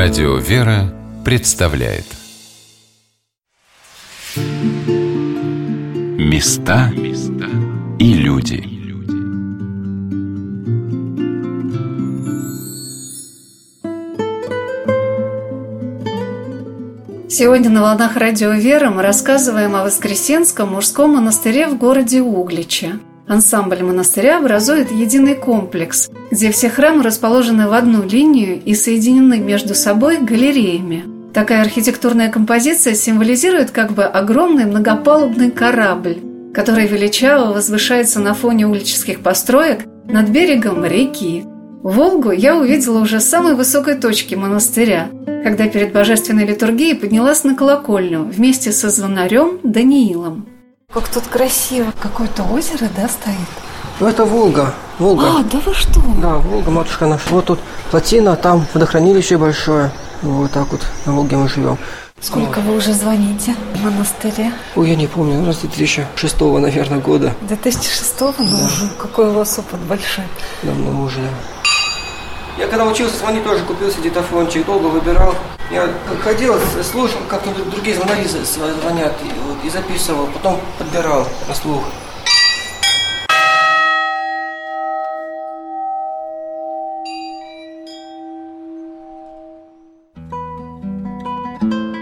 Радио «Вера» представляет Места и люди Сегодня на «Волнах Радио «Вера» мы рассказываем о Воскресенском мужском монастыре в городе Угличе. Ансамбль монастыря образует единый комплекс, где все храмы расположены в одну линию и соединены между собой галереями. Такая архитектурная композиция символизирует как бы огромный многопалубный корабль, который величаво возвышается на фоне улических построек над берегом реки. Волгу я увидела уже с самой высокой точки монастыря, когда перед божественной литургией поднялась на колокольню вместе со звонарем Даниилом. Как тут красиво. Какое-то озеро, да, стоит? Ну, это Волга. Волга. А, да вы что? Да, Волга, матушка наша. Вот тут плотина, там водохранилище большое. Вот так вот на Волге мы живем. Сколько вы уже звоните в монастыре? Ой, я не помню, раз 2006, наверное, года. 2006 ну да. уже? Какой у вас опыт большой? Давно уже, Я когда учился звонить, тоже купил себе диктофончик, долго выбирал. Я ходил, слушал, как другие звонари звонят, и, вот, и записывал, потом подбирал на слух.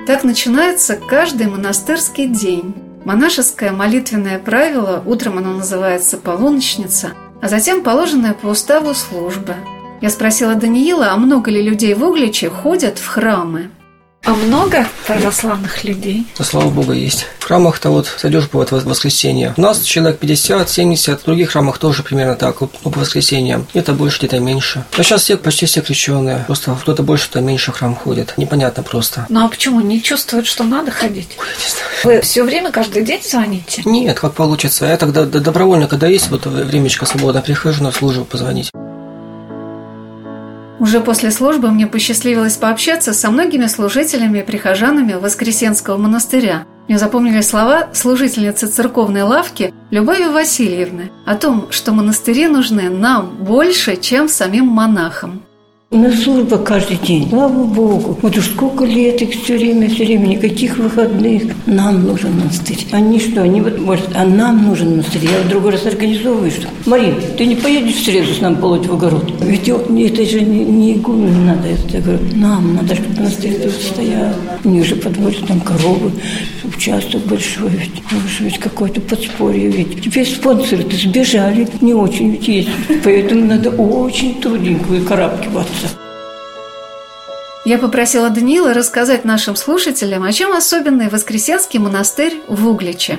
Так начинается каждый монастырский день. Монашеское молитвенное правило, утром оно называется полуночница, а затем положенная по уставу служба – я спросила Даниила, а много ли людей в Угличе ходят в храмы? А много православных людей? Да, слава богу, есть. В храмах-то вот зайдешь бывает в воскресенье. У нас человек 50, 70, в других храмах тоже примерно так, ну, по воскресеньям. Это больше, где-то меньше. Но сейчас все, почти все крещенные. Просто кто-то больше, кто меньше в храм ходит. Непонятно просто. Ну а почему? Не чувствуют, что надо ходить? Ой, не знаю. Вы все время, каждый день звоните? Нет, как получится. Я тогда добровольно, когда есть вот времечко свободно, прихожу на службу позвонить. Уже после службы мне посчастливилось пообщаться со многими служителями и прихожанами Воскресенского монастыря. Мне запомнили слова служительницы церковной лавки Любови Васильевны о том, что монастыри нужны нам больше, чем самим монахам. На служба каждый день. Слава Богу. Вот уж сколько лет их все время, все время, никаких выходных. Нам нужен монастырь. Они что, они вот, может, а нам нужен монастырь. Я в другой раз организовываю, что, Марин, ты не поедешь в среду с нами полоть в огород? Ведь это же не, не игумен надо. Это, я говорю, нам надо, чтобы монастырь тут стоял. Мне уже подводят там коровы, участок большой. Ведь, ведь какое-то подспорье. Ведь теперь спонсоры-то сбежали. Не очень ведь есть. Поэтому надо очень трудненько выкарабкиваться. Я попросила Даниила рассказать нашим слушателям, о чем особенный Воскресенский монастырь в Угличе.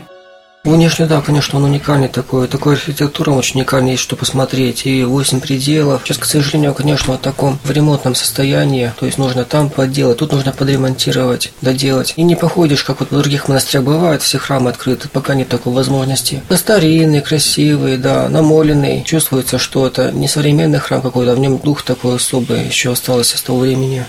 Внешне, да, конечно, он уникальный такой. Такой архитектура очень уникальная, есть что посмотреть. И восемь пределов. Сейчас, к сожалению, конечно, в таком в ремонтном состоянии. То есть нужно там подделать, тут нужно подремонтировать, доделать. И не походишь, как вот в других монастырях бывает, все храмы открыты, пока нет такой возможности. Старинный, красивый, да, намоленный. Чувствуется, что это не современный храм какой-то, а в нем дух такой особый еще остался с того времени.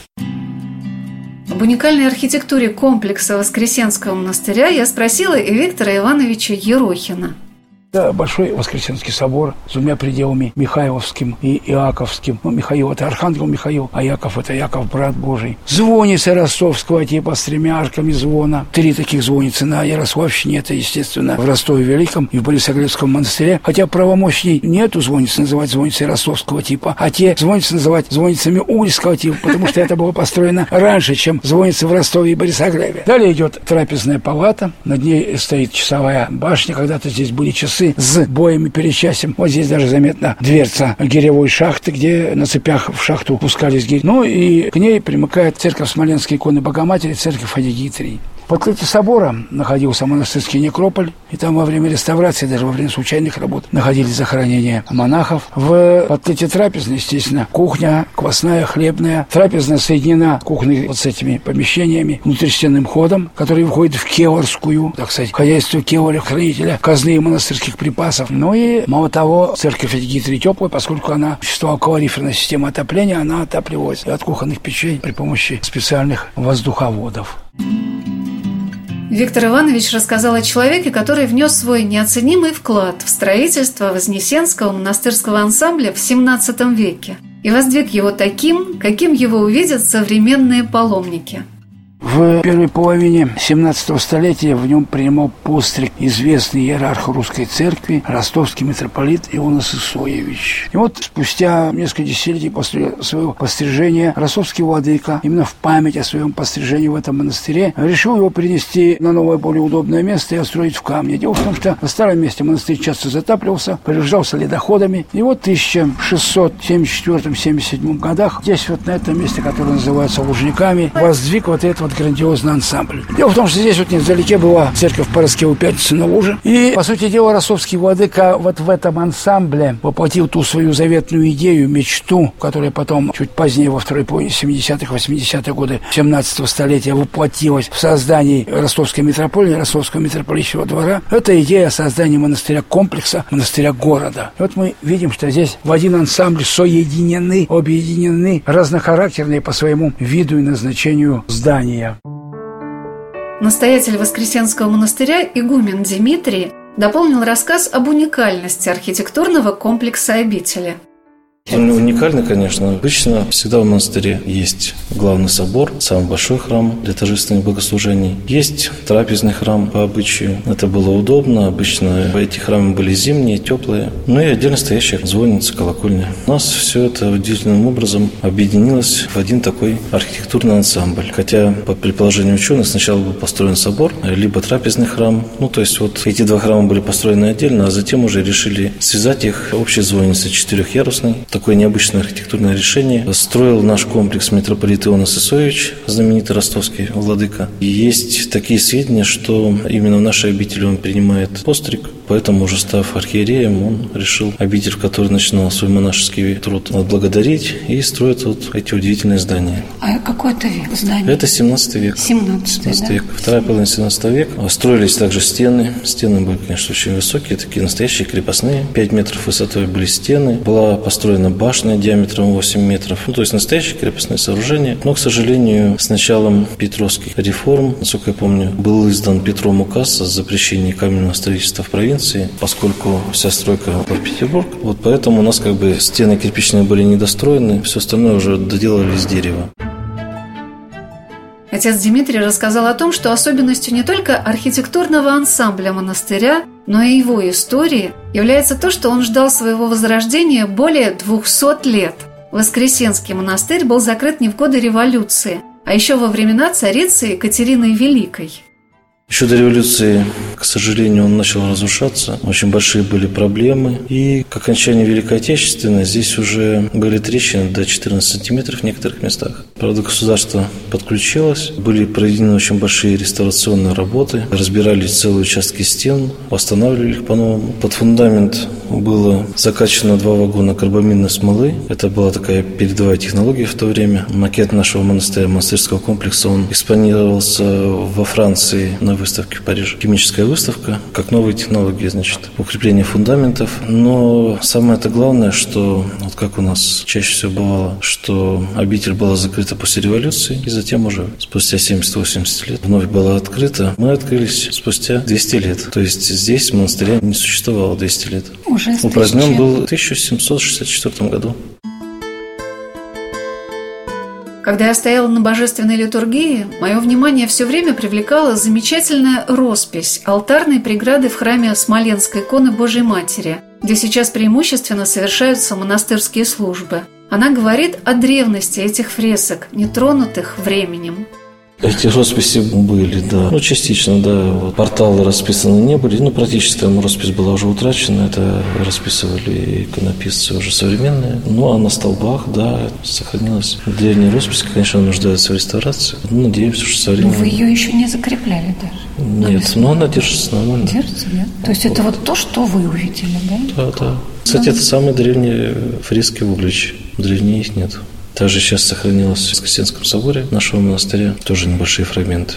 Об уникальной архитектуре комплекса Воскресенского монастыря я спросила и Виктора Ивановича Ерохина – да, Большой Воскресенский собор с двумя пределами Михайловским и Иаковским. Ну, Михаил – это Архангел Михаил, а Яков – это Яков, брат Божий. Звонница ростовского типа с тремя арками звона. Три таких звонницы на Ярославщине, это, естественно, в Ростове Великом и в Борисоглебском монастыре. Хотя правомощней нету звонниц называть звонницей ростовского типа, а те звонницы называть звонницами Ульского типа, потому что это было построено раньше, чем звонницы в Ростове и Борисоглебе. Далее идет трапезная палата, над ней стоит часовая башня, когда-то здесь были часы с боем и перечастием. Вот здесь даже заметна дверца гиревой шахты, где на цепях в шахту пускались гири. Ну и к ней примыкает церковь Смоленской иконы Богоматери, церковь Адигитрии. В открытии собора находился монастырский некрополь, и там во время реставрации, даже во время случайных работ, находились захоронения монахов. В открытии трапезной, естественно, кухня, квасная, хлебная. Трапезная соединена кухней вот с этими помещениями, внутрistенным ходом, который входит в Кеорскую, так сказать, хозяйство Кеоля, хранителя казны монастырских припасов. Ну и, мало того, церковь Эдигитри теплая, поскольку она существовала калориферная система отопления, она отапливалась от кухонных печей при помощи специальных воздуховодов. Виктор Иванович рассказал о человеке, который внес свой неоценимый вклад в строительство Вознесенского монастырского ансамбля в XVII веке. и воздвиг его таким, каким его увидят современные паломники – в первой половине 17 столетия в нем принимал постриг известный иерарх русской церкви, ростовский митрополит Иона Сысоевич. И вот спустя несколько десятилетий после своего пострижения ростовский владыка именно в память о своем пострижении в этом монастыре решил его перенести на новое, более удобное место и отстроить в камне. Дело в том, что на старом месте монастырь часто затапливался, повреждался ледоходами. И вот в 1674-77 годах здесь вот на этом месте, которое называется Лужниками, воздвиг вот этот вот грандиозный ансамбль. Дело в том, что здесь вот невдалеке была церковь Пороскева Пятницы на Луже. И, по сути дела, ростовский владыка вот в этом ансамбле воплотил ту свою заветную идею, мечту, которая потом, чуть позднее, во второй половине 70-х, 80-х годы 17-го столетия воплотилась в создании ростовской митрополии, ростовского митрополитчего двора. Это идея создания монастыря-комплекса, монастыря-города. И вот мы видим, что здесь в один ансамбль соединены, объединены разнохарактерные по своему виду и назначению здания. Настоятель Воскресенского монастыря игумен Дмитрий дополнил рассказ об уникальности архитектурного комплекса обители – он уникальный, конечно. Обычно всегда в монастыре есть главный собор, самый большой храм для торжественных богослужений. Есть трапезный храм по обычаю. Это было удобно. Обычно эти храмы были зимние, теплые. Ну и отдельно стоящая звонница, колокольня. У нас все это удивительным образом объединилось в один такой архитектурный ансамбль. Хотя, по предположению ученых, сначала был построен собор, либо трапезный храм. Ну, то есть вот эти два храма были построены отдельно, а затем уже решили связать их общей звонницей четырехъярусной такое необычное архитектурное решение. Строил наш комплекс митрополит Иона Сысоевич, знаменитый ростовский владыка. И есть такие сведения, что именно в нашей обители он принимает постриг, поэтому уже став архиереем, он решил обитель, в которой начинал свой монашеский труд, отблагодарить и строит вот эти удивительные здания. А какой это век здание? Это 17 век. 17, 17 да? век. Вторая половина 17 века. Строились также стены. Стены были, конечно, очень высокие, такие настоящие крепостные. 5 метров высотой были стены. Была построена построена башня диаметром 8 метров. Ну, то есть настоящее крепостное сооружение. Но, к сожалению, с началом Петровских реформ, насколько я помню, был издан Петром указ о запрещении каменного строительства в провинции, поскольку вся стройка в Петербург. Вот поэтому у нас как бы стены кирпичные были недостроены, все остальное уже доделали из дерева. Отец Дмитрий рассказал о том, что особенностью не только архитектурного ансамбля монастыря, но и его истории является то, что он ждал своего возрождения более 200 лет. Воскресенский монастырь был закрыт не в годы революции, а еще во времена царицы Екатерины Великой – еще до революции, к сожалению, он начал разрушаться. Очень большие были проблемы. И к окончанию Великой Отечественной здесь уже были трещины до 14 сантиметров в некоторых местах. Правда, государство подключилось. Были проведены очень большие реставрационные работы. Разбирали целые участки стен, восстанавливали их по-новому. Под фундамент было закачано два вагона карбамидной смолы. Это была такая передовая технология в то время. Макет нашего монастыря, монастырского комплекса, он экспонировался во Франции на выставке в Париже. Химическая выставка, как новые технологии, значит, укрепление фундаментов. Но самое это главное, что, вот как у нас чаще всего бывало, что обитель была закрыта после революции, и затем уже спустя 70-80 лет вновь была открыта. Мы открылись спустя 200 лет. То есть здесь монастыря не существовало 200 лет. Уже Упразднен был в 1764 году. Когда я стояла на божественной литургии, мое внимание все время привлекала замечательная роспись алтарной преграды в храме Смоленской иконы Божьей Матери, где сейчас преимущественно совершаются монастырские службы. Она говорит о древности этих фресок, нетронутых временем. Эти росписи были, да. Ну, частично, да. Вот. Порталы расписаны не были. Ну, практически там роспись была уже утрачена. Это расписывали иконописцы уже современные. Ну, а на столбах, да, сохранилась древняя роспись. Конечно, нуждается в реставрации. Ну, надеемся, что со временем... Но вы ее еще не закрепляли даже? Нет, но она держится нормально. Держится, да? То есть вот. это вот то, что вы увидели, да? Да, да. Кстати, да. это самые древние фрески в Угличе. Древнее их нет. Также сейчас сохранилось в Воскресенском соборе нашего монастыря тоже небольшие фрагменты.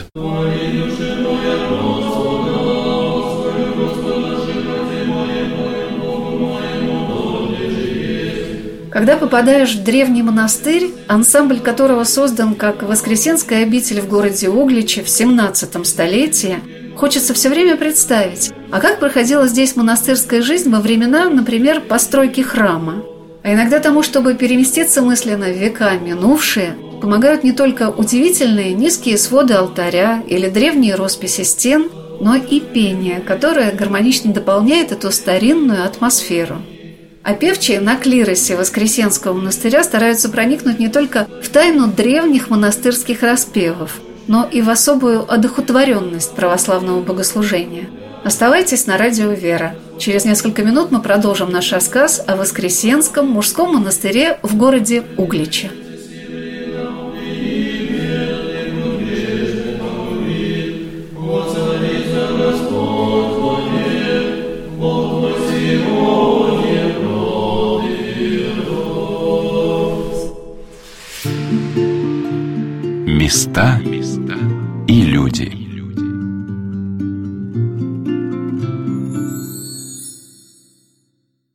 Когда попадаешь в древний монастырь, ансамбль которого создан как Воскресенская обитель в городе Угличе в 17 столетии, хочется все время представить, а как проходила здесь монастырская жизнь во времена, например, постройки храма – А иногда тому, чтобы переместиться мысленно в века минувшие, помогают не только удивительные низкие своды алтаря или древние росписи стен, но и пение, которое гармонично дополняет эту старинную атмосферу. А певчие на клиросе Воскресенского монастыря стараются проникнуть не только в тайну древних монастырских распевов, но и в особую одухотворенность православного богослужения. Оставайтесь на радио «Вера». Через несколько минут мы продолжим наш рассказ о Воскресенском мужском монастыре в городе Угличе.